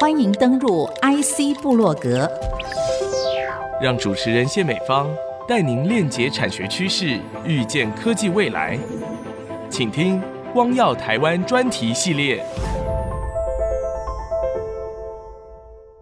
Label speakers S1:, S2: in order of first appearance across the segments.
S1: 欢迎登入 IC 部落格，
S2: 让主持人谢美芳带您链接产学趋势，预见科技未来。请听“光耀台湾”专题系列。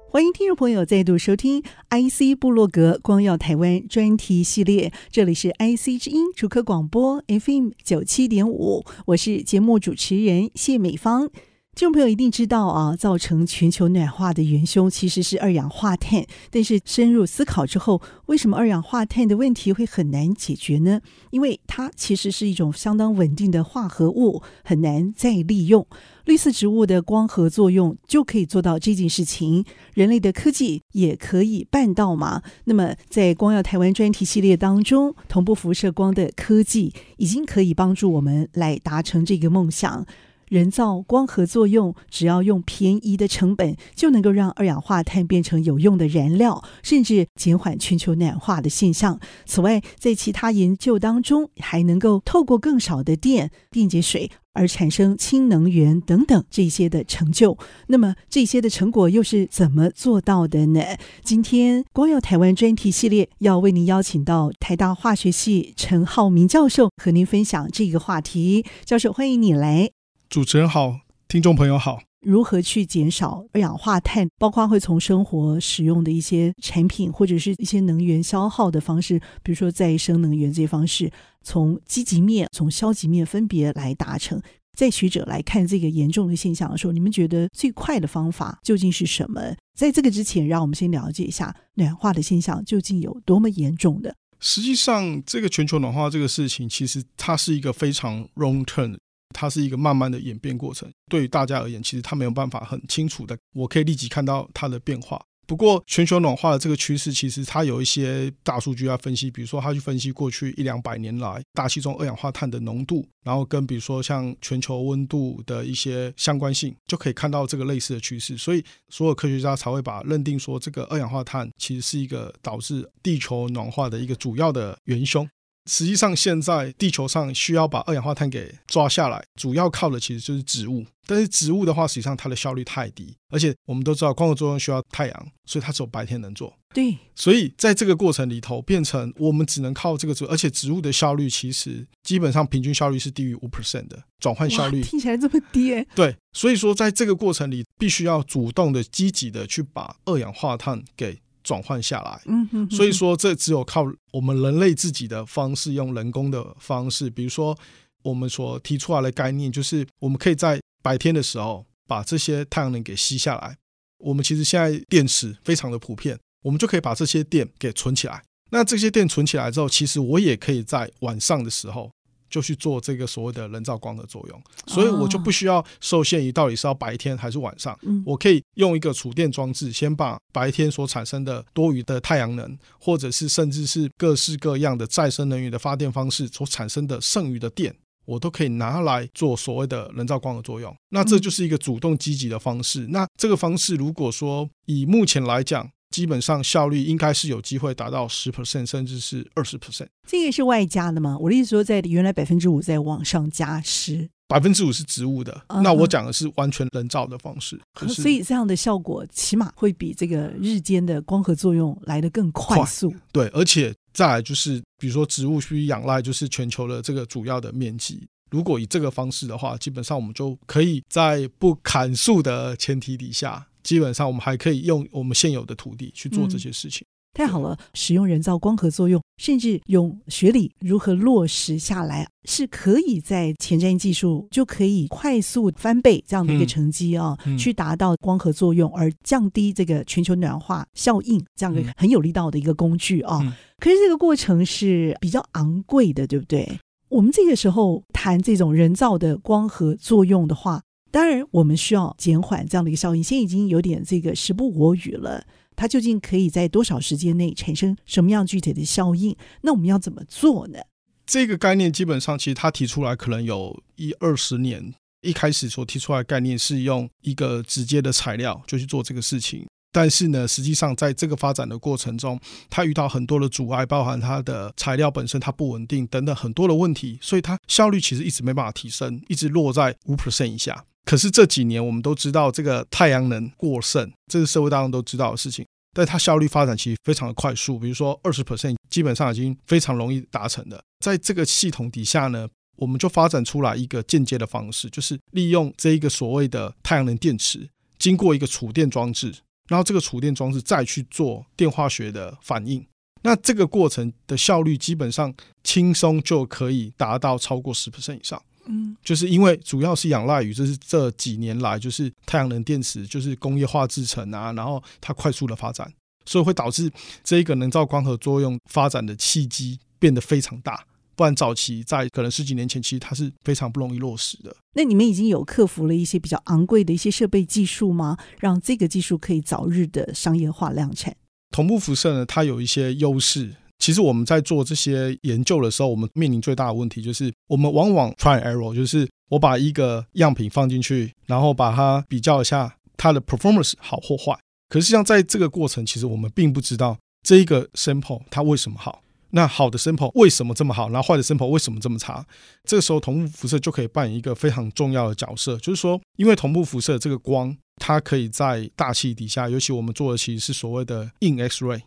S3: 欢迎听众朋友再度收听 IC 部落格“光耀台湾”专题系列，这里是 IC 之音主科广播 FM 九七点五，我是节目主持人谢美芳。听众朋友一定知道啊，造成全球暖化的元凶其实是二氧化碳。但是深入思考之后，为什么二氧化碳的问题会很难解决呢？因为它其实是一种相当稳定的化合物，很难再利用。绿色植物的光合作用就可以做到这件事情，人类的科技也可以办到嘛？那么在光耀台湾专题系列当中，同步辐射光的科技已经可以帮助我们来达成这个梦想。人造光合作用，只要用便宜的成本，就能够让二氧化碳变成有用的燃料，甚至减缓全球暖化的现象。此外，在其他研究当中，还能够透过更少的电电解水而产生氢能源等等这些的成就。那么，这些的成果又是怎么做到的呢？今天光耀台湾专题系列要为您邀请到台大化学系陈浩民教授和您分享这个话题。教授，欢迎你来。
S4: 主持人好，听众朋友好。
S3: 如何去减少二氧化碳？包括会从生活使用的一些产品，或者是一些能源消耗的方式，比如说再生能源这些方式，从积极面、从消极面分别来达成。在学者来看这个严重的现象的时候，你们觉得最快的方法究竟是什么？在这个之前，让我们先了解一下暖化的现象究竟有多么严重的。
S4: 实际上，这个全球暖化这个事情，其实它是一个非常 long term。它是一个慢慢的演变过程，对于大家而言，其实它没有办法很清楚的，我可以立即看到它的变化。不过，全球暖化的这个趋势，其实它有一些大数据要分析，比如说，它去分析过去一两百年来大气中二氧化碳的浓度，然后跟比如说像全球温度的一些相关性，就可以看到这个类似的趋势。所以，所有科学家才会把认定说，这个二氧化碳其实是一个导致地球暖化的一个主要的元凶。实际上，现在地球上需要把二氧化碳给抓下来，主要靠的其实就是植物。但是植物的话，实际上它的效率太低，而且我们都知道光合作用需要太阳，所以它只有白天能做。
S3: 对，
S4: 所以在这个过程里头，变成我们只能靠这个植物，而且植物的效率其实基本上平均效率是低于五 percent 的转换效率。
S3: 听起来这么低欸？
S4: 对，所以说在这个过程里，必须要主动的、积极的去把二氧化碳给。转换下来，嗯哼，所以说这只有靠我们人类自己的方式，用人工的方式，比如说我们所提出来的概念，就是我们可以在白天的时候把这些太阳能给吸下来。我们其实现在电池非常的普遍，我们就可以把这些电给存起来。那这些电存起来之后，其实我也可以在晚上的时候。就去做这个所谓的人造光的作用，所以我就不需要受限于到底是要白天还是晚上，我可以用一个储电装置，先把白天所产生的多余的太阳能，或者是甚至是各式各样的再生能源的发电方式所产生的剩余的电，我都可以拿来做所谓的人造光的作用。那这就是一个主动积极的方式。那这个方式如果说以目前来讲，基本上效率应该是有机会达到十 percent，甚至是二十 percent。
S3: 这个是外加的吗？我的意思说，在原来百分之五再往上加十，
S4: 百分之五是植物的。Uh huh. 那我讲的是完全人造的方式，就是、
S3: 所以这样的效果起码会比这个日间的光合作用来得更快速。
S4: 快，对，而且再来就是，比如说植物需仰赖就是全球的这个主要的面积。如果以这个方式的话，基本上我们就可以在不砍树的前提底下。基本上，我们还可以用我们现有的土地去做这些事情。嗯，
S3: 太好了，使用人造光合作用，甚至用学理如何落实下来，是可以在前瞻技术就可以快速翻倍这样的一个成绩啊，嗯嗯、去达到光合作用而降低这个全球暖化效应这样的很有力道的一个工具啊。嗯、可是这个过程是比较昂贵的，对不对？我们这个时候谈这种人造的光合作用的话。当然，我们需要减缓这样的一个效应。现在已经有点这个时不我与了，它究竟可以在多少时间内产生什么样具体的效应？那我们要怎么做呢？
S4: 这个概念基本上，其实他提出来可能有一二十年。一开始所提出来的概念是用一个直接的材料就去做这个事情，但是呢，实际上在这个发展的过程中，它遇到很多的阻碍，包含它的材料本身它不稳定等等很多的问题，所以它效率其实一直没办法提升，一直落在五 percent 以下。可是这几年我们都知道，这个太阳能过剩，这是社会大众都知道的事情。但它效率发展其实非常的快速，比如说二十 percent 基本上已经非常容易达成的。在这个系统底下呢，我们就发展出来一个间接的方式，就是利用这一个所谓的太阳能电池，经过一个储电装置，然后这个储电装置再去做电化学的反应。那这个过程的效率基本上轻松就可以达到超过十 percent 以上。嗯，就是因为主要是仰赖于就是这几年来就是太阳能电池就是工业化制成啊，然后它快速的发展，所以会导致这一个能造光合作用发展的契机变得非常大。不然早期在可能十几年前，其实它是非常不容易落实的。
S3: 那你们已经有克服了一些比较昂贵的一些设备技术吗？让这个技术可以早日的商业化量产？
S4: 同步辐射呢，它有一些优势。其实我们在做这些研究的时候，我们面临最大的问题就是，我们往往 try error，就是我把一个样品放进去，然后把它比较一下它的 performance 好或坏。可是像在这个过程，其实我们并不知道这一个 sample 它为什么好，那好的 sample 为什么这么好，然后坏的 sample 为什么这么差？这个时候同步辐射就可以扮演一个非常重要的角色，就是说，因为同步辐射这个光，它可以在大气底下，尤其我们做的其实是所谓的硬 X-ray。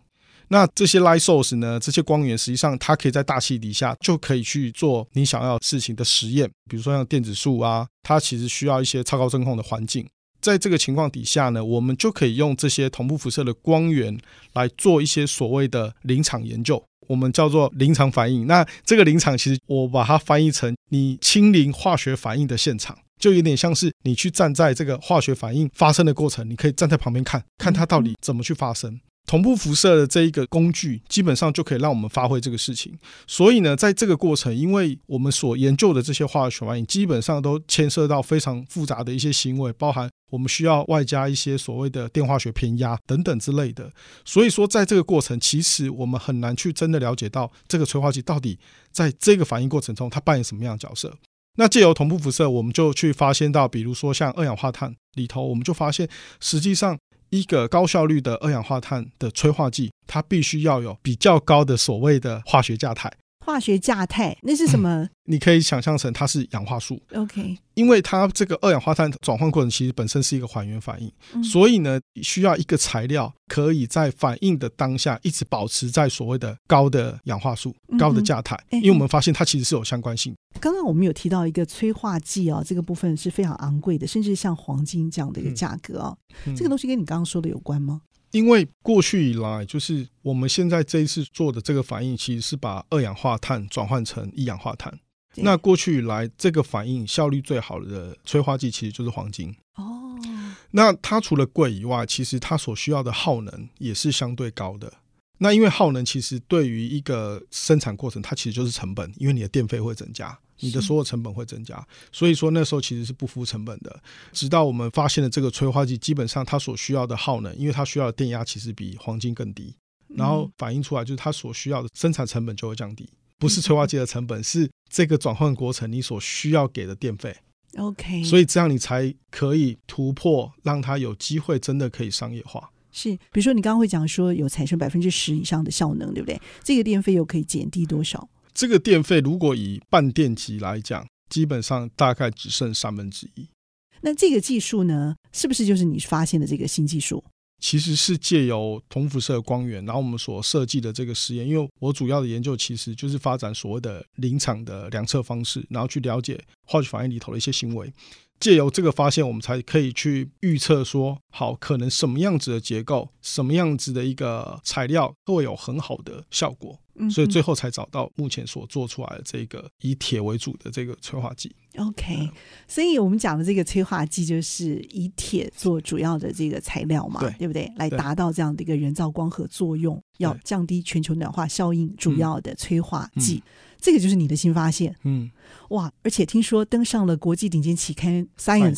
S4: 那这些 light source 呢？这些光源实际上它可以在大气底下就可以去做你想要事情的实验，比如说像电子束啊，它其实需要一些超高真空的环境。在这个情况底下呢，我们就可以用这些同步辐射的光源来做一些所谓的临场研究，我们叫做临场反应。那这个临场其实我把它翻译成你亲临化学反应的现场，就有点像是你去站在这个化学反应发生的过程，你可以站在旁边看看它到底怎么去发生。同步辐射的这一个工具，基本上就可以让我们发挥这个事情。所以呢，在这个过程，因为我们所研究的这些化学反应，基本上都牵涉到非常复杂的一些行为，包含我们需要外加一些所谓的电化学偏压等等之类的。所以说，在这个过程，其实我们很难去真的了解到这个催化剂到底在这个反应过程中它扮演什么样的角色。那借由同步辐射，我们就去发现到，比如说像二氧化碳里头，我们就发现实际上。一个高效率的二氧化碳的催化剂，它必须要有比较高的所谓的化学价态。
S3: 化学价态那是什么？
S4: 你可以想象成它是氧化素。
S3: OK，
S4: 因为它这个二氧化碳转换过程其实本身是一个还原反应，嗯、所以呢，需要一个材料可以在反应的当下一直保持在所谓的高的氧化素、嗯、高的价态，因为我们发现它其实是有相关性。
S3: 刚刚我们有提到一个催化剂啊，这个部分是非常昂贵的，甚至像黄金这样的一个价格啊，嗯、这个东西跟你刚刚说的有关吗？
S4: 因为过去以来，就是我们现在这一次做的这个反应，其实是把二氧化碳转换成一氧化碳。那过去以来，这个反应效率最好的催化剂，其实就是黄金。哦，那它除了贵以外，其实它所需要的耗能也是相对高的。那因为耗能其实对于一个生产过程，它其实就是成本，因为你的电费会增加。你的所有成本会增加，所以说那时候其实是不敷成本的。直到我们发现了这个催化剂，基本上它所需要的耗能，因为它需要的电压其实比黄金更低，然后反映出来就是它所需要的生产成本就会降低。不是催化剂的成本，是这个转换过程你所需要给的电费。
S3: OK，
S4: 所以这样你才可以突破，让它有机会真的可以商业化。
S3: 是，比如说你刚刚会讲说有产生百分之十以上的效能，对不对？这个电费又可以减低多少？
S4: 这个电费如果以半电极来讲，基本上大概只剩三分之一。
S3: 那这个技术呢，是不是就是你发现的这个新技术？
S4: 其实是借由同辐射光源，然后我们所设计的这个实验，因为我主要的研究其实就是发展所谓的临场的量测方式，然后去了解化学反应里头的一些行为。借由这个发现，我们才可以去预测说，好，可能什么样子的结构，什么样子的一个材料会有很好的效果。所以最后才找到目前所做出来的这个以铁为主的这个催化剂。
S3: OK，嗯，所以我们讲的这个催化剂就是以铁做主要的这个材料嘛，对，对不对？来达到这样的一个人造光合作用，要降低全球暖化效应主要的催化剂。嗯，这个就是你的新发现。嗯，哇！而且听说登上了国际顶尖期刊《Science》，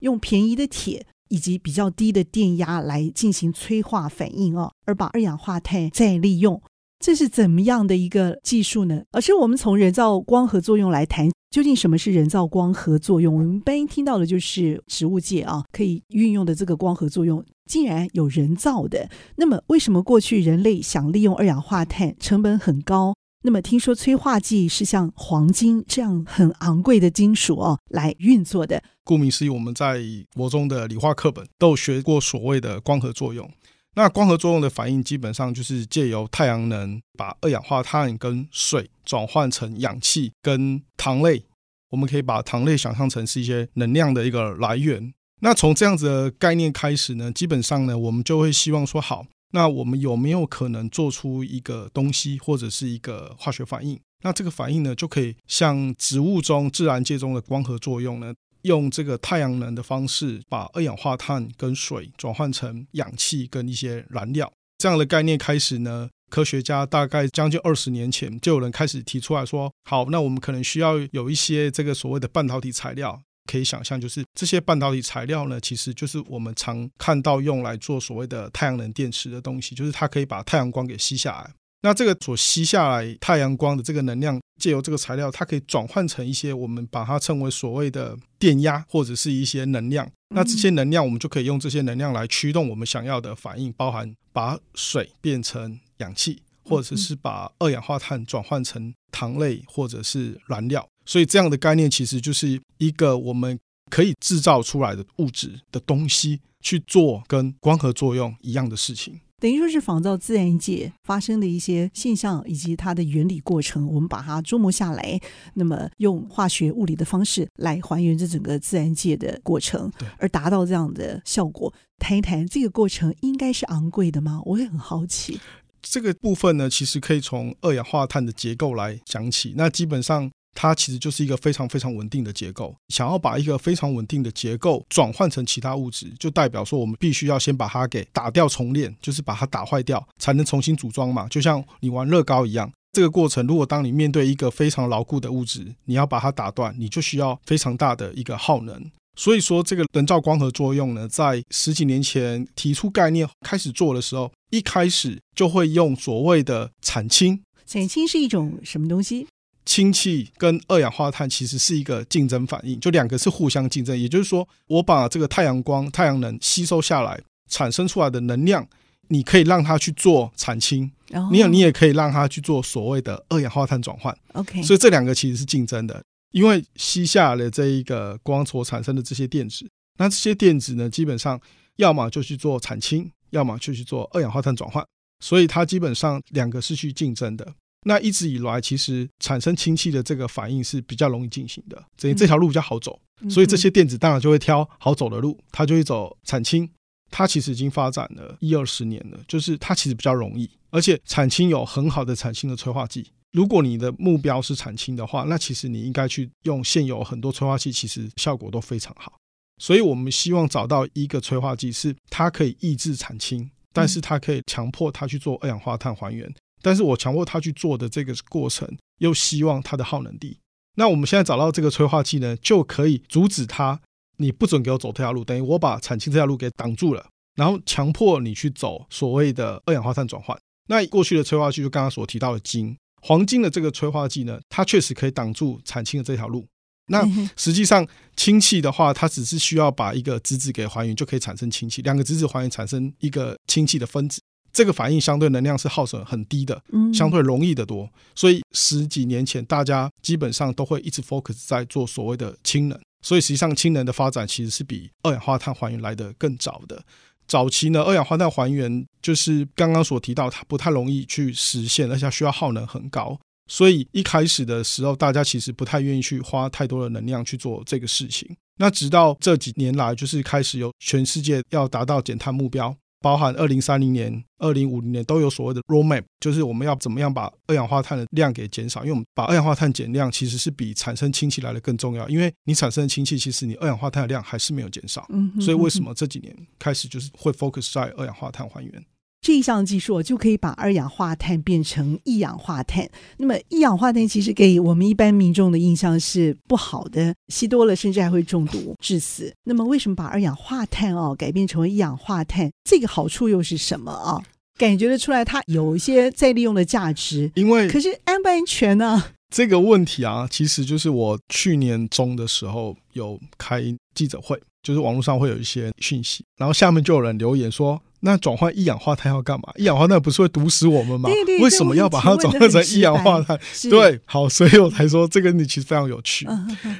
S3: 用便宜的铁以及比较低的电压来进行催化反应哦，而把二氧化碳再利用。这是怎么样的一个技术呢？而是我们从人造光合作用来谈，究竟什么是人造光合作用？我们一般听到的就是植物界啊可以运用的这个光合作用，竟然有人造的。那么，为什么过去人类想利用二氧化碳成本很高，那么听说催化剂是像黄金这样很昂贵的金属哦来运作的。
S4: 顾名思义，我们在国中的理化课本都有学过所谓的光合作用。那光合作用的反应基本上就是借由太阳能把二氧化碳跟水转换成氧气跟糖类。我们可以把糖类想象成是一些能量的一个来源。那从这样子的概念开始呢，基本上呢，我们就会希望说好。那我们有没有可能做出一个东西或者是一个化学反应？那这个反应呢，就可以像植物中、自然界中的光合作用呢，用这个太阳能的方式，把二氧化碳跟水转换成氧气跟一些燃料。这样的概念开始呢，科学家大概将近二十年前就有人开始提出来说，好，那我们可能需要有一些这个所谓的半导体材料。可以想象，就是这些半导体材料呢，其实就是我们常看到用来做所谓的太阳能电池的东西，就是它可以把太阳光给吸下来。那这个所吸下来太阳光的这个能量，借由这个材料，它可以转换成一些我们把它称为所谓的电压或者是一些能量。那这些能量，我们就可以用这些能量来驱动我们想要的反应，包含把水变成氧气，或者是把二氧化碳转换成糖类或者是燃料。所以这样的概念其实就是一个我们可以制造出来的物质的东西去做跟光合作用一样的事情，
S3: 等于说是仿照自然界发生的一些现象以及它的原理过程，我们把它捉摸下来，那么用化学物理的方式来还原这整个自然界的过程，对，而达到这样的效果。谈一谈这个过程应该是昂贵的吗？我也很好奇。
S4: 这个部分呢，其实可以从二氧化碳的结构来讲起。那基本上。它其实就是一个非常非常稳定的结构。想要把一个非常稳定的结构转换成其他物质，就代表说我们必须要先把它给打掉重练，就是把它打坏掉，才能重新组装嘛。就像你玩乐高一样，这个过程，如果当你面对一个非常牢固的物质，你要把它打断，你就需要非常大的一个耗能。所以说，这个人造光合作用呢，在十几年前提出概念开始做的时候，一开始就会用所谓的产氢。
S3: 产氢是一种什么东西？
S4: 氢气跟二氧化碳其实是一个竞争反应，就两个是互相竞争。也就是说，我把这个太阳光、太阳能吸收下来，产生出来的能量，你可以让它去做产氢，你有你也可以让它去做所谓的二氧化碳转换。OK，所以这两个其实是竞争的，因为吸下来的这一个光所产生的这些电子，那这些电子呢，基本上要么就去做产氢，要么就去做二氧化碳转换，所以它基本上两个是去竞争的。那一直以来，其实产生氢气的这个反应是比较容易进行的，所以这条路比较好走，所以这些电子当然就会挑好走的路，它就会走产氢。它其实已经发展了一二十年了，就是它其实比较容易，而且产氢有很好的产氢的催化剂。如果你的目标是产氢的话，那其实你应该去用现有很多催化剂，其实效果都非常好。所以我们希望找到一个催化剂，是它可以抑制产氢，但是它可以强迫它去做二氧化碳还原。但是我强迫他去做的这个过程，又希望它的耗能低。那我们现在找到这个催化剂呢，就可以阻止它，你不准给我走这条路，等于我把产氢这条路给挡住了，然后强迫你去走所谓的二氧化碳转换。那过去的催化剂就刚刚所提到的金、黄金的这个催化剂呢，它确实可以挡住产氢的这条路。那实际上氢气的话，它只是需要把一个质子给还原，就可以产生氢气。两个质子还原产生一个氢气的分子。这个反应相对能量是耗损很低的，相对容易得多。所以十几年前，大家基本上都会一直 focus 在做所谓的氢能。所以实际上，氢能的发展其实是比二氧化碳还原来的更早的。早期呢，二氧化碳还原就是刚刚所提到，它不太容易去实现，而且需要耗能很高。所以一开始的时候，大家其实不太愿意去花太多的能量去做这个事情。那直到这几年来，就是开始有全世界要达到减碳目标。包含二零三零年、二零五零年都有所谓的 roadmap，就是我们要怎么样把二氧化碳的量给减少。因为我们把二氧化碳减量，其实是比产生氢气来的更重要。因为你产生的氢气，其实你二氧化碳的量还是没有减少。所以为什么这几年开始就是会 focus 在二氧化碳还原？
S3: 这一项技术就可以把二氧化碳变成一氧化碳。那么一氧化碳其实给我们一般民众的印象是不好的，吸多了甚至还会中毒致死。那么为什么把二氧化碳哦改变成为一氧化碳？这个好处又是什么啊？感觉得出来它有一些再利用的价值。
S4: 因为
S3: 可是安不安全呢？
S4: 这个问题啊，其实就是我去年中的时候有开记者会，就是网络上会有一些讯息，然后下面就有人留言说。那转换一氧化碳要干嘛？一氧化碳不是会毒死我们吗？
S3: 对对，
S4: 为什么要把它转换成一氧化碳？对，好，所以我才说这个你其实非常有趣。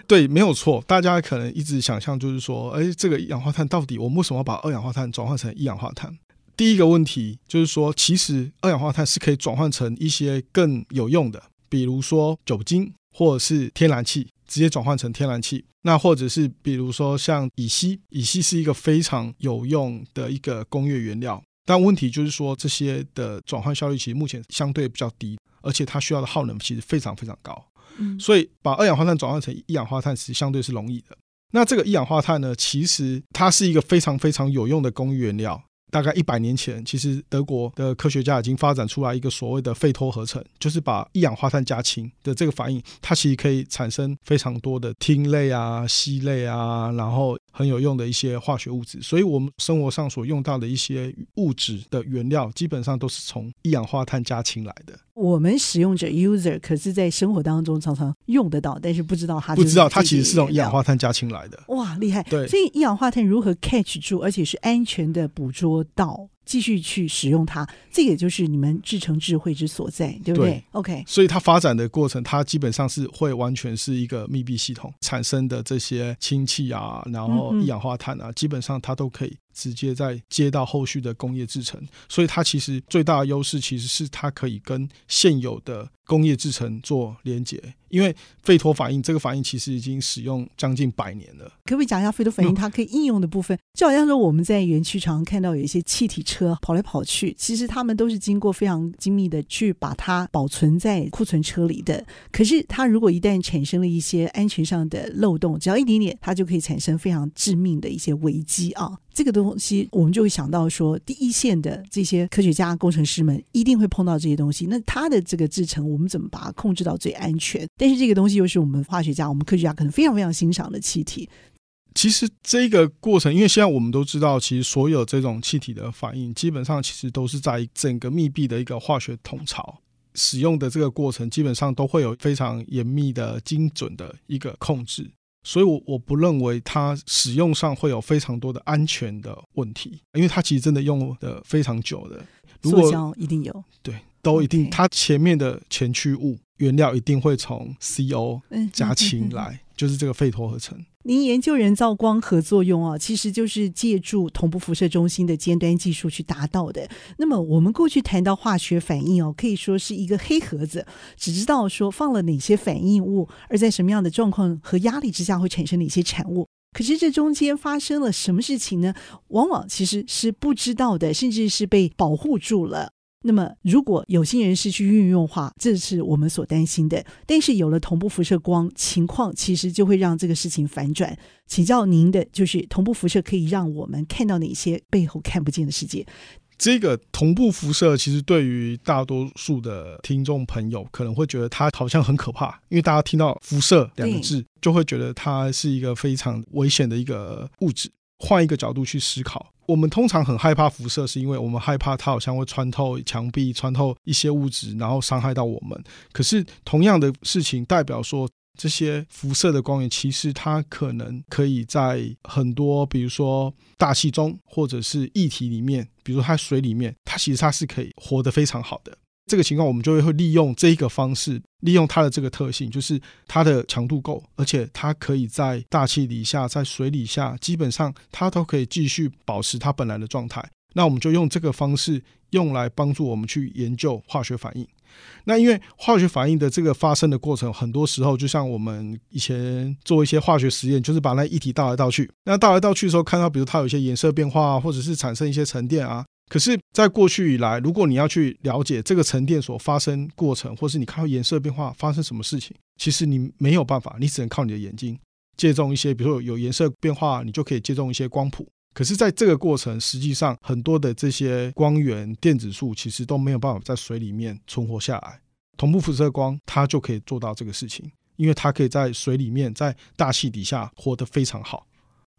S4: 对，没有错。大家可能一直想象就是说，哎，这个一氧化碳到底我们为什么要把二氧化碳转换成一氧化碳？第一个问题就是说，其实二氧化碳是可以转换成一些更有用的，比如说酒精或者是天然气，直接转换成天然气。那或者是比如说像乙烯，乙烯是一个非常有用的一个工业原料，但问题就是说这些的转换效率其实目前相对比较低，而且它需要的耗能其实非常非常高。嗯，所以把二氧化碳转换成一氧化碳其实相对是容易的。那这个一氧化碳呢，其实它是一个非常非常有用的工业原料。大概一百年前，其实德国的科学家已经发展出来一个所谓的费托合成，就是把一氧化碳加氢的这个反应，它其实可以产生非常多的烃类啊、烯类啊，然后很有用的一些化学物质。所以，我们生活上所用到的一些物质的原料，基本上都是从一氧化碳加氢来的。
S3: 我们使用者 user 可是在生活当中常常用得到，但是不知道它
S4: 不知道它其实是从一氧化碳加氢来的。
S3: 哇，厉害！
S4: 对，
S3: 所以一氧化碳如何 catch 住，而且是安全的捕捉不到继续去使用它，这也就是你们制成智慧之所在，对不对，对？OK，
S4: 所以它发展的过程，它基本上是会完全是一个密闭系统产生的这些氢气啊，然后一氧化碳啊，嗯嗯基本上它都可以。直接在接到后续的工业制成，所以它其实最大的优势其实是它可以跟现有的工业制成做连接。因为费托反应这个反应其实已经使用将近百年了。
S3: 可不可以讲一下费托反应它可以应用的部分？就好像说我们在园区常常看到有一些气体车跑来跑去，其实他们都是经过非常精密的去把它保存在库存车里的。可是它如果一旦产生了一些安全上的漏洞，只要一点点，它就可以产生非常致命的一些危机啊！这个东西我们就会想到说，第一线的这些科学家、工程师们一定会碰到这些东西。那它的这个制成，我们怎么把它控制到最安全？但是这个东西又是我们化学家、我们科学家可能非常非常欣赏的气体。
S4: 其实这个过程，因为现在我们都知道，其实所有这种气体的反应，基本上其实都是在整个密闭的一个化学统槽使用的这个过程，基本上都会有非常严密的、精准的一个控制。所以，我我不认为它使用上会有非常多的安全的问题，因为它其实真的用的非常久的。如果
S3: 塑胶一定有，
S4: 对，都一定。它前面的前驱物原料一定会从 CO 加氢来，嗯嗯嗯嗯就是这个费托合成。
S3: 您研究人造光合作用啊，其实就是借助同步辐射中心的尖端技术去达到的。那么我们过去谈到化学反应哦，可以说是一个黑盒子，只知道说放了哪些反应物，而在什么样的状况和压力之下会产生哪些产物。可是这中间发生了什么事情呢？往往其实是不知道的，甚至是被保护住了。那么，如果有心人士去运用的话，这是我们所担心的。但是有了同步辐射光，情况其实就会让这个事情反转。请教您的就是，同步辐射可以让我们看到哪些背后看不见的世界？
S4: 这个同步辐射其实对于大多数的听众朋友可能会觉得它好像很可怕，因为大家听到辐射两个字，就会觉得它是一个非常危险的一个物质。换一个角度去思考。我们通常很害怕辐射，是因为我们害怕它好像会穿透墙壁、穿透一些物质，然后伤害到我们。可是同样的事情代表说，这些辐射的光源其实它可能可以在很多，比如说大气中，或者是液体里面，比如它水里面，它其实它是可以活得非常好的。这个情况，我们就会利用这一个方式，利用它的这个特性，就是它的强度够，而且它可以在大气底下、在水底下，基本上它都可以继续保持它本来的状态。那我们就用这个方式，用来帮助我们去研究化学反应。那因为化学反应的这个发生的过程，很多时候就像我们以前做一些化学实验，就是把那液体倒来倒去。那倒来倒去的时候，看到比如它有一些颜色变化，或者是产生一些沉淀啊。可是，在过去以来，如果你要去了解这个沉淀所发生过程，或是你看到颜色变化发生什么事情，其实你没有办法，你只能靠你的眼睛借重一些，比如说有颜色变化，你就可以借重一些光谱。可是，在这个过程，实际上很多的这些光源电子束其实都没有办法在水里面存活下来。同步辐射光它就可以做到这个事情，因为它可以在水里面，在大气底下活得非常好。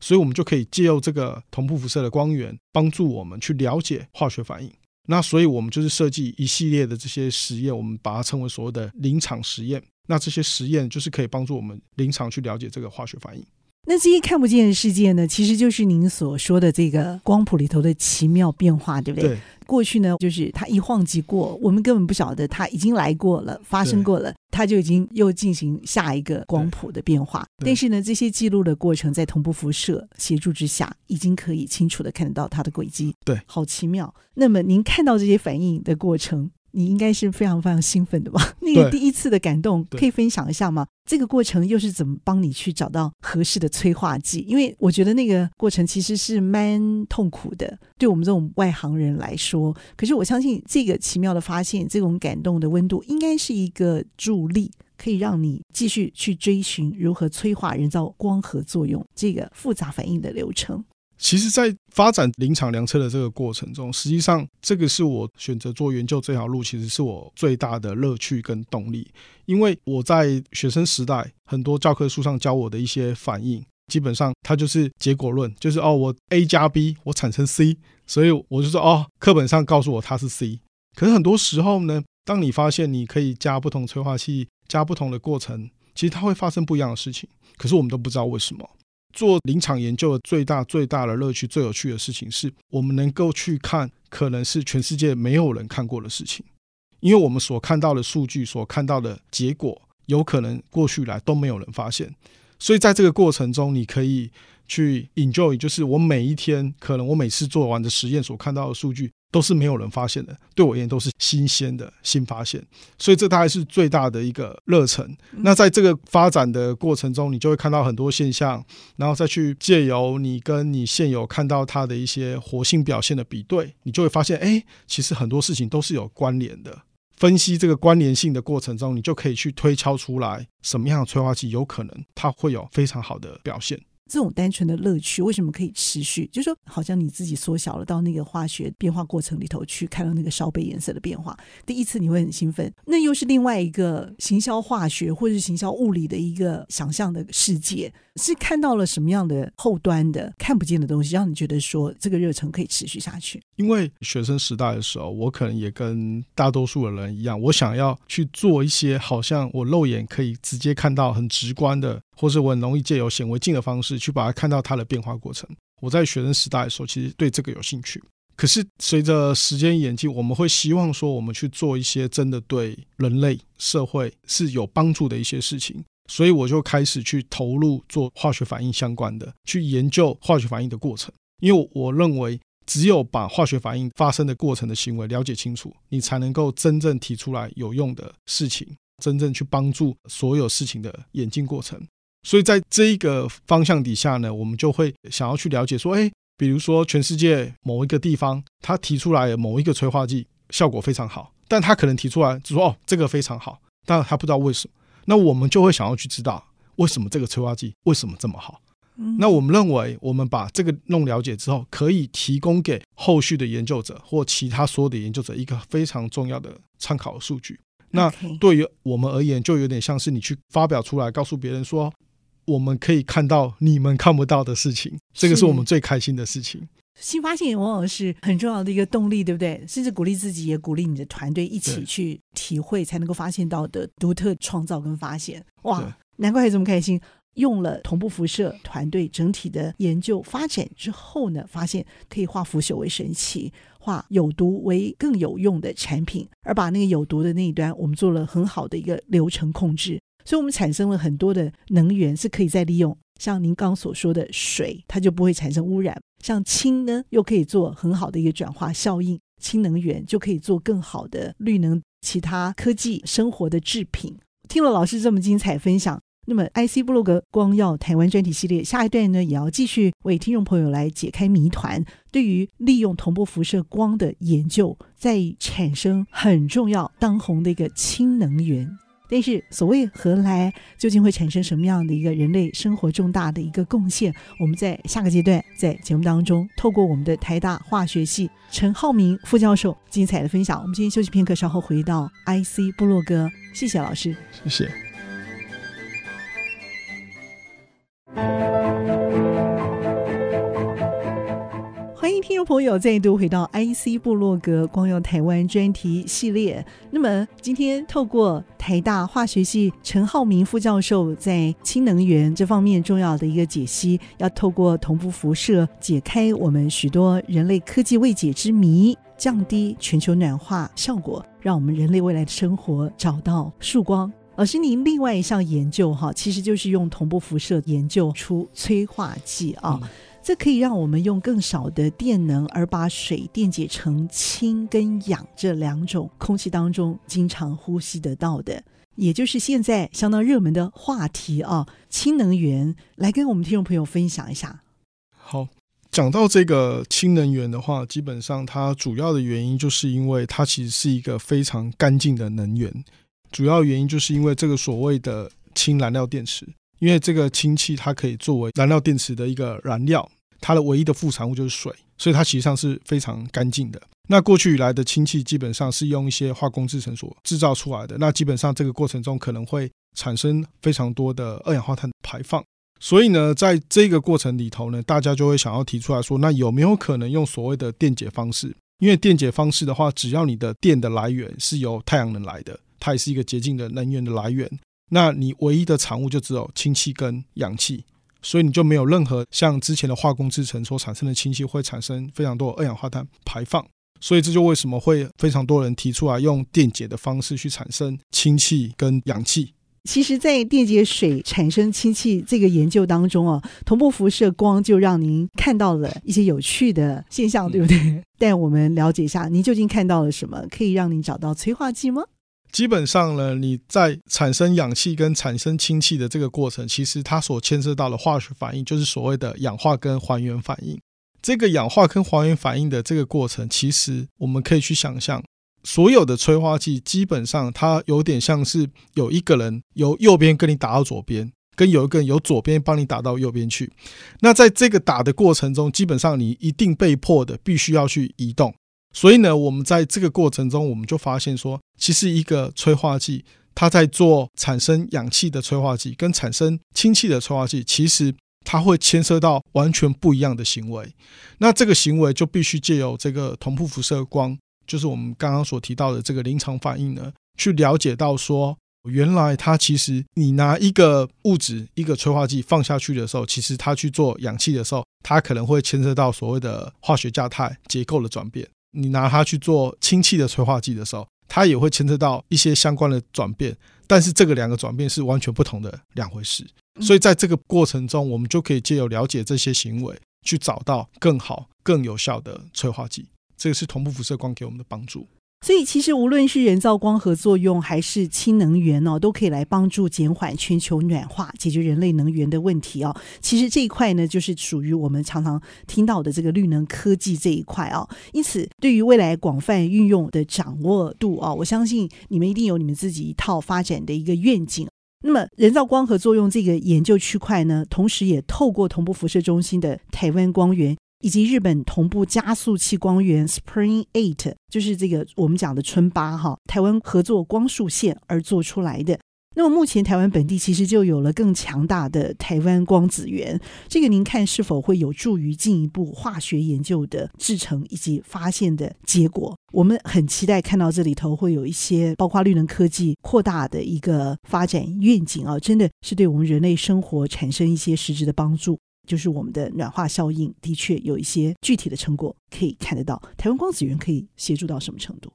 S4: 所以，我们就可以借用这个同步辐射的光源，帮助我们去了解化学反应。那所以，我们就是设计一系列的这些实验，我们把它称为所谓的临场实验。那这些实验就是可以帮助我们临场去了解这个化学反应。
S3: 那这些看不见的世界呢，其实就是您所说的这个光谱里头的奇妙变化，对不对？
S4: 对。
S3: 过去呢，就是它一晃即过，我们根本不晓得它已经来过了，发生过了，它就已经又进行下一个光谱的变化。但是呢，这些记录的过程在同步辐射协助之下，已经可以清楚的看得到它的轨迹。
S4: 对，
S3: 好奇妙。那么您看到这些反应的过程？你应该是非常非常兴奋的吧？那个第一次的感动可以分享一下吗？这个过程又是怎么帮你去找到合适的催化剂？因为我觉得那个过程其实是蛮痛苦的，对我们这种外行人来说。可是我相信这个奇妙的发现，这种感动的温度，应该是一个助力，可以让你继续去追寻如何催化人造光合作用这个复杂反应的流程。
S4: 其实，在发展临场量测的这个过程中，实际上这个是我选择做研究这条路，其实是我最大的乐趣跟动力。因为我在学生时代，很多教科书上教我的一些反应，基本上它就是结果论，就是哦，我 A 加 B，我产生 C，所以我就说哦，课本上告诉我它是 C。可是很多时候呢，当你发现你可以加不同催化剂，加不同的过程，其实它会发生不一样的事情。可是我们都不知道为什么。做临场研究的最大最大的乐趣、最有趣的事情，是我们能够去看可能是全世界没有人看过的事情，因为我们所看到的数据、所看到的结果，有可能过去来都没有人发现，所以在这个过程中，你可以去 enjoy，就是我每一天可能我每次做完的实验所看到的数据。都是没有人发现的，对我而言都是新鲜的新发现，所以这大概是最大的一个热忱。那在这个发展的过程中，你就会看到很多现象，然后再去借由你跟你现有看到它的一些活性表现的比对，你就会发现，哎，其实很多事情都是有关联的。分析这个关联性的过程中，你就可以去推敲出来什么样的催化剂有可能它会有非常好的表现。
S3: 这种单纯的乐趣为什么可以持续？就是说，好像你自己缩小了到那个化学变化过程里头去看到那个烧杯颜色的变化。第一次你会很兴奋，那又是另外一个行销化学或者是行销物理的一个想象的世界。是看到了什么样的后端的看不见的东西，让你觉得说这个热忱可以持续下去？
S4: 因为学生时代的时候，我可能也跟大多数的人一样，我想要去做一些好像我肉眼可以直接看到、很直观的，或是我很容易借由显微镜的方式去把它看到它的变化过程。我在学生时代的时候，其实对这个有兴趣。可是随着时间演进，我们会希望说，我们去做一些真的对人类社会是有帮助的一些事情。所以我就开始去投入做化学反应相关的，去研究化学反应的过程。因为我认为，只有把化学反应发生的过程的行为了解清楚，你才能够真正提出来有用的事情，真正去帮助所有事情的演进过程。所以在这一个方向底下呢，我们就会想要去了解说，哎，比如说全世界某一个地方，他提出来某一个催化剂效果非常好，但他可能提出来只说，哦，这个非常好，但他不知道为什么。那我们就会想要去知道为什么这个催化剂为什么这么好？那我们认为，我们把这个弄了解之后，可以提供给后续的研究者或其他所有的研究者一个非常重要的参考数据。那对于我们而言，就有点像是你去发表出来，告诉别人说，我们可以看到你们看不到的事情，这个是我们最开心的事情。
S3: 新发现往往是很重要的一个动力，对不对？甚至鼓励自己，也鼓励你的团队一起去体会，才能够发现到的独特创造跟发现。哇，难怪还这么开心！用了同步辐射团队整体的研究发展之后呢，发现可以化腐朽为神奇，化有毒为更有用的产品，而把那个有毒的那一端，我们做了很好的一个流程控制，所以我们产生了很多的能源是可以再利用。像您刚所说的水，它就不会产生污染。像氢呢，又可以做很好的一个转化效应，氢能源就可以做更好的绿能、其他科技生活的制品。听了老师这么精彩分享，那么 IC 部落格光耀台湾专题系列下一段呢，也要继续为听众朋友来解开谜团。对于利用同步辐射光的研究，在产生很重要当红的一个氢能源。但是所谓何来，究竟会产生什么样的一个人类生活重大的一个贡献？我们在下个阶段在节目当中，透过我们的台大化学系陈浩明副教授精彩的分享。我们今天休息片刻，稍后回到 IC 部落格。谢谢老师，
S4: 谢谢。
S3: 欢迎听众朋友再度回到 IC 部落格光耀台湾专题系列。那么今天透过台大化学系陈浩民副教授在氢能源这方面重要的一个解析，要透过同步辐射解开我们许多人类科技未解之谜，降低全球暖化效果，让我们人类未来的生活找到曙光。老师，您另外一项研究哈，其实就是用同步辐射研究出催化剂啊。这可以让我们用更少的电能，而把水电解成氢跟氧这两种空气当中经常呼吸得到的，也就是现在相当热门的话题啊，氢能源。来跟我们听众朋友分享一下。
S4: 好，讲到这个氢能源的话，基本上它主要的原因就是因为它其实是一个非常干净的能源，主要原因就是因为这个所谓的氢燃料电池。因为这个氢气它可以作为燃料电池的一个燃料，它的唯一的副产物就是水，所以它实际上是非常干净的。那过去以来的氢气基本上是用一些化工制成所制造出来的，那基本上这个过程中可能会产生非常多的二氧化碳排放。所以呢，在这个过程里头呢，大家就会想要提出来说，那有没有可能用所谓的电解方式？因为电解方式的话，只要你的电的来源是由太阳能来的，它也是一个洁净的能源的来源。那你唯一的产物就只有氢气跟氧气，所以你就没有任何像之前的化工制成所产生的氢气会产生非常多的二氧化碳排放，所以这就为什么会非常多人提出来用电解的方式去产生氢气跟氧气。
S3: 其实，在电解水产生氢气这个研究当中啊，同步辐射光就让您看到了一些有趣的现象，对不对？带我们了解一下，您究竟看到了什么，可以让您找到催化剂吗？
S4: 基本上呢，你在产生氧气跟产生氢气的这个过程，其实它所牵涉到的化学反应就是所谓的氧化跟还原反应。这个氧化跟还原反应的这个过程，其实我们可以去想象，所有的催化剂基本上它有点像是有一个人由右边跟你打到左边，跟有一个人由左边帮你打到右边去。那在这个打的过程中，基本上你一定被迫的必须要去移动。所以呢，我们在这个过程中，我们就发现说，其实一个催化剂，它在做产生氧气的催化剂跟产生氢气的催化剂，其实它会牵涉到完全不一样的行为。那这个行为就必须借由这个同步辐射光，就是我们刚刚所提到的这个临场反应呢，去了解到说，原来它其实你拿一个物质一个催化剂放下去的时候，其实它去做氧气的时候，它可能会牵涉到所谓的化学价态结构的转变。你拿它去做氢气的催化剂的时候，它也会牵扯到一些相关的转变，但是这个两个转变是完全不同的两回事。所以在这个过程中，我们就可以借由了解这些行为，去找到更好、更有效的催化剂。这个是同步辐射光给我们的帮助。
S3: 所以，其实无论是人造光合作用，还是氢能源哦，都可以来帮助减缓全球暖化，解决人类能源的问题哦。其实这一块呢，就是属于我们常常听到的这个绿能科技这一块哦。因此，对于未来广泛运用的掌握度啊，我相信你们一定有你们自己一套发展的一个愿景。那么，人造光合作用这个研究区块呢，同时也透过同步辐射中心的台湾光源。以及日本同步加速器光源 Spring Eight，就是这个我们讲的春八哈，台湾合作光束线而做出来的。那么目前台湾本地其实就有了更强大的台湾光子源，这个您看是否会有助于进一步化学研究的制程以及发现的结果？我们很期待看到这里头会有一些包括绿能科技扩大的一个发展愿景啊，真的是对我们人类生活产生一些实质的帮助。就是我们的暖化效应的确有一些具体的成果可以看得到。台湾光子源可以协助到什么程度？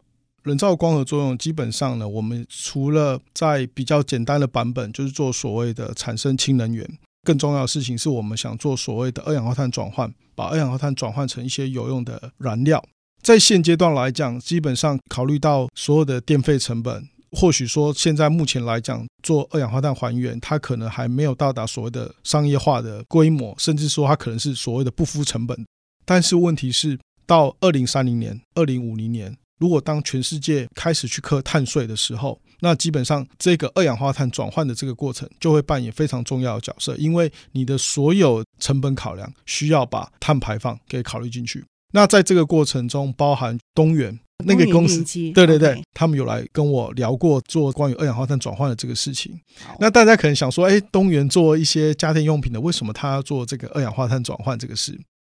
S4: 人造光合作用基本上呢，我们除了在比较简单的版本，就是做所谓的产生氢能源，更重要的事情是我们想做所谓的二氧化碳转换，把二氧化碳转换成一些有用的燃料。在现阶段来讲，基本上考虑到所有的电费成本。或许说，现在目前来讲，做二氧化碳还原，它可能还没有到达所谓的商业化的规模，甚至说它可能是所谓的不敷成本。但是问题是，到二零三零年、二零五零年，如果当全世界开始去课碳税的时候，那基本上这个二氧化碳转换的这个过程就会扮演非常重要的角色，因为你的所有成本考量需要把碳排放给考虑进去。那在这个过程中，包含东元那个公司，对对对，okay. 他们有来跟我聊过做关于二氧化碳转换的这个事情。那大家可能想说，哎，东元做一些家电用品的，为什么他要做这个二氧化碳转换这个事？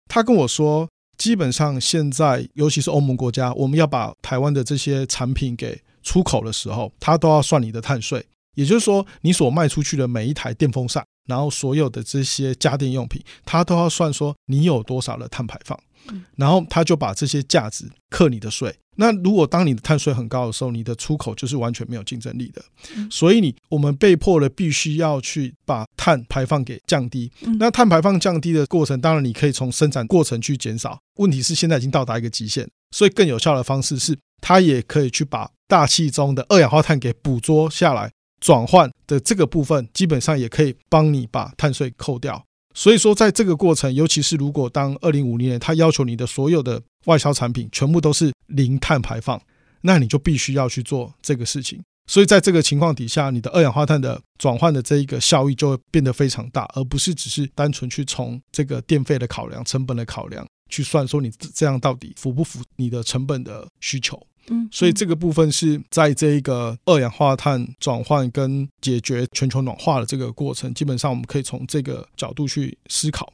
S4: 他跟我说，基本上现在，尤其是欧盟国家，我们要把台湾的这些产品给出口的时候，他都要算你的碳税。也就是说，你所卖出去的每一台电风扇，然后所有的这些家电用品，他都要算说你有多少的碳排放，然后他就把这些价值克你的税。那如果当你的碳税很高的时候，你的出口就是完全没有竞争力的。所以你我们被迫的必须要去把碳排放给降低。那碳排放降低的过程，当然你可以从生产过程去减少。问题是现在已经到达一个极限，所以更有效的方式是，它也可以去把大气中的二氧化碳给捕捉下来。转换的这个部分，基本上也可以帮你把碳税扣掉。所以说，在这个过程，尤其是如果当二零五零年他要求你的所有的外销产品全部都是零碳排放，那你就必须要去做这个事情。所以在这个情况底下，你的二氧化碳的转换的这一个效益就会变得非常大，而不是只是单纯去从这个电费的考量、成本的考量去算说你这样到底符不符你的成本的需求。嗯，所以这个部分是在这一个二氧化碳转换跟解决全球暖化的这个过程，基本上我们可以从这个角度去思考。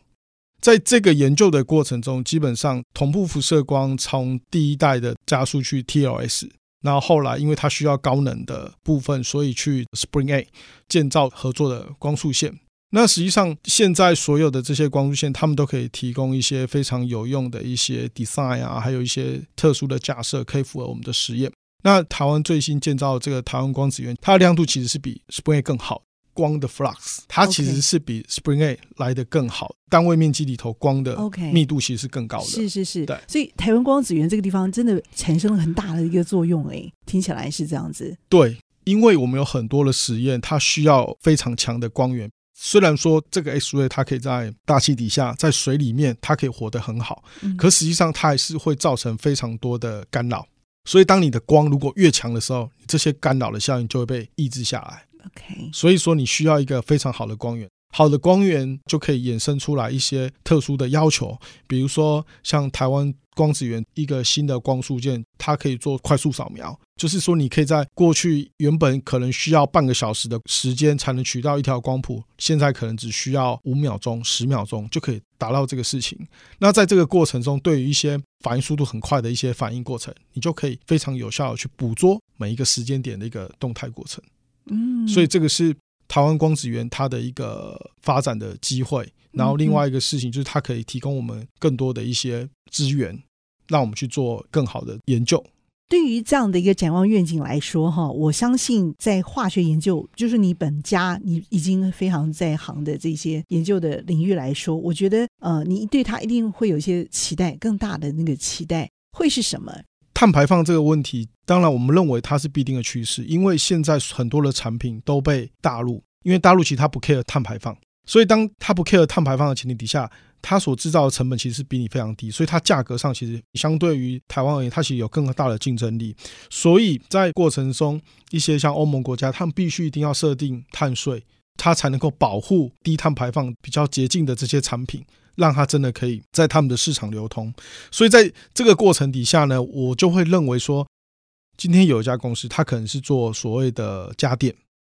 S4: 在这个研究的过程中，基本上同步辐射光从第一代的加速器 TLS，然后后来因为它需要高能的部分，所以去 Spring A 建造合作的光束线。那实际上，现在所有的这些光束线，他们都可以提供一些非常有用的一些 design 啊，还有一些特殊的架设，可以符合我们的实验。那台湾最新建造的这个台湾光子源，它的亮度其实是比 Spring A 更好，光的 flux 它其实是比 Spring A 来的更好，单位面积里头光的密度其实是更高的。
S3: 是是是，
S4: 对。
S3: 所以台湾光子源这个地方真的产生了很大的一个作用，诶，听起来是这样子。
S4: 对，因为我们有很多的实验，它需要非常强的光源。虽然说这个 X ray 它可以在大气底下，在水里面它可以活得很好，可实际上它还是会造成非常多的干扰。所以当你的光如果越强的时候，这些干扰的效应就会被抑制下来。
S3: OK，
S4: 所以说你需要一个非常好的光源。好的光源就可以衍生出来一些特殊的要求，比如说像台湾光子源一个新的光束件，它可以做快速扫描，就是说你可以在过去原本可能需要半个小时的时间才能取到一条光谱，现在可能只需要五秒钟、十秒钟就可以达到这个事情。那在这个过程中，对于一些反应速度很快的一些反应过程，你就可以非常有效的去捕捉每一个时间点的一个动态过程。嗯，所以这个是。台湾光子源它的一个发展的机会，然后另外一个事情就是它可以提供我们更多的一些资源，让我们去做更好的研究。
S3: 对于这样的一个展望愿景来说，哈，我相信在化学研究，就是你本家你已经非常在行的这些研究的领域来说，我觉得呃，你对它一定会有一些期待，更大的那个期待会是什么？
S4: 碳排放这个问题，当然我们认为它是必定的趋势，因为现在很多的产品都被大陆，因为大陆其实它不 care 碳排放，所以当它不 care 碳排放的前提底下，它所制造的成本其实是比你非常低，所以它价格上其实相对于台湾而言，它其实有更大的竞争力。所以在过程中，一些像欧盟国家，他们必须一定要设定碳税，它才能够保护低碳排放比较洁净的这些产品。让它真的可以在他们的市场流通，所以在这个过程底下呢，我就会认为说，今天有一家公司，它可能是做所谓的家电，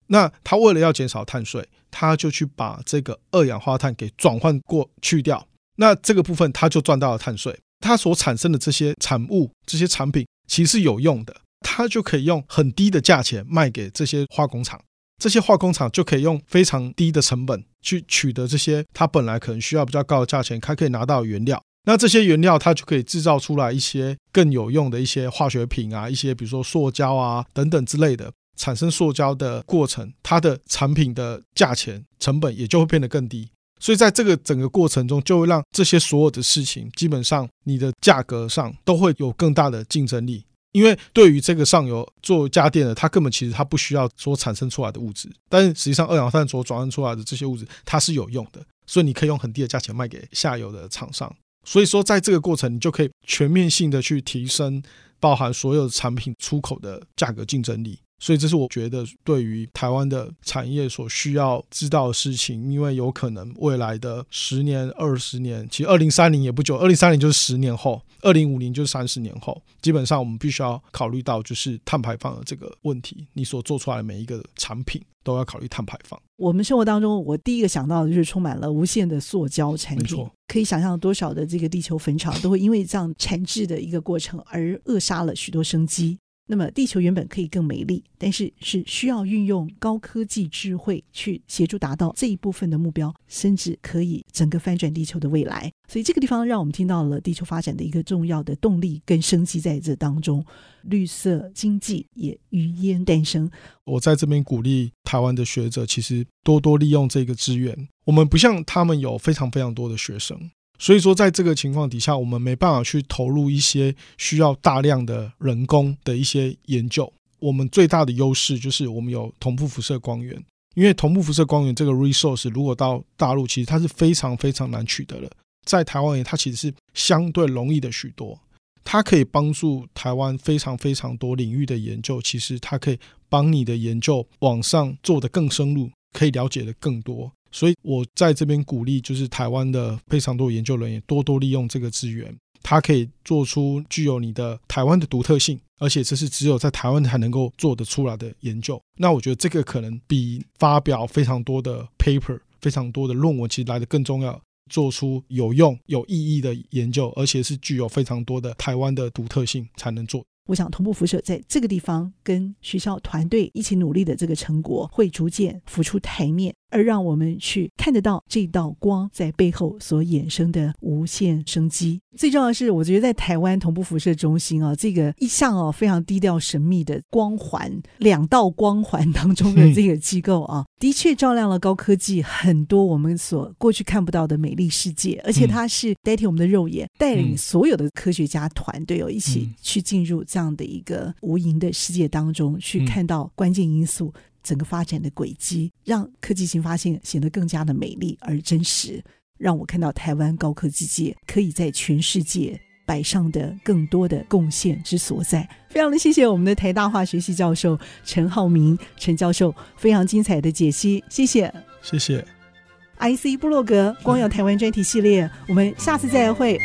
S4: 那它为了要减少碳税，它就去把这个二氧化碳给转换过去掉，那这个部分它就赚到了碳税，它所产生的这些产物、这些产品其实是有用的，它就可以用很低的价钱卖给这些化工厂。这些化工厂就可以用非常低的成本去取得这些它本来可能需要比较高的价钱，它可以拿到原料。那这些原料它就可以制造出来一些更有用的一些化学品啊，一些比如说塑胶啊等等之类的，产生塑胶的过程，它的产品的价钱成本也就会变得更低。所以在这个整个过程中，就会让这些所有的事情基本上你的价格上都会有更大的竞争力。因为对于这个上游做家电的，它根本其实它不需要所产生出来的物质，但实际上二氧化碳所转换出来的这些物质，它是有用的，所以你可以用很低的价钱卖给下游的厂商。所以说，在这个过程，你就可以全面性的去提升，包含所有产品出口的价格竞争力。所以这是我觉得对于台湾的产业所需要知道的事情，因为有可能未来的十年、二十年，其实二零三零也不久，二零三零就是十年后，二零五零就是三十年后，基本上我们必须要考虑到就是碳排放的这个问题。你所做出来的每一个产品都要考虑碳排放。
S3: 我们生活当中，我第一个想到的就是充满了无限的塑胶产品，可以想象多少的这个地球坟场都会因为这样产制的一个过程而扼杀了许多生机。那么，地球原本可以更美丽，但是是需要运用高科技智慧去协助达到这一部分的目标，甚至可以整个翻转地球的未来。所以，这个地方让我们听到了地球发展的一个重要的动力跟生机在这当中，绿色经济也于焉诞生。
S4: 我在这边鼓励台湾的学者，其实多多利用这个资源。我们不像他们有非常非常多的学生。所以说，在这个情况底下，我们没办法去投入一些需要大量的人工的一些研究。我们最大的优势就是我们有同步辐射光源，因为同步辐射光源这个 resource 如果到大陆，其实它是非常非常难取得的。在台湾，它其实是相对容易的许多。它可以帮助台湾非常非常多领域的研究，其实它可以帮你的研究往上做得更深入，可以了解得更多。所以，我在这边鼓励，就是台湾的非常多研究人员多多利用这个资源，它可以做出具有你的台湾的独特性，而且这是只有在台湾才能够做得出来的研究。那我觉得这个可能比发表非常多的 paper、非常多的论文其实来得更重要，做出有用、有意义的研究，而且是具有非常多的台湾的独特性才能做。
S3: 我想，同步辐射在这个地方跟学校团队一起努力的这个成果，会逐渐浮出台面。而让我们去看得到这道光在背后所衍生的无限生机。最重要的是，我觉得在台湾同步辐射中心啊，这个一向哦非常低调神秘的光环，两道光环当中的这个机构啊，的确照亮了高科技很多我们所过去看不到的美丽世界。而且它是代替我们的肉眼，带领所有的科学家团队哦一起去进入这样的一个无垠的世界当中，去看到关键因素。整个发展的轨迹，让科技新发现显得更加的美丽而真实，让我看到台湾高科技界可以在全世界摆上的更多的贡献之所在。非常的谢谢我们的台大化学系教授陈浩明陈教授非常精彩的解析，谢谢，
S4: 谢谢。
S3: IC 布洛格光耀台湾专题系列，我们下次再会。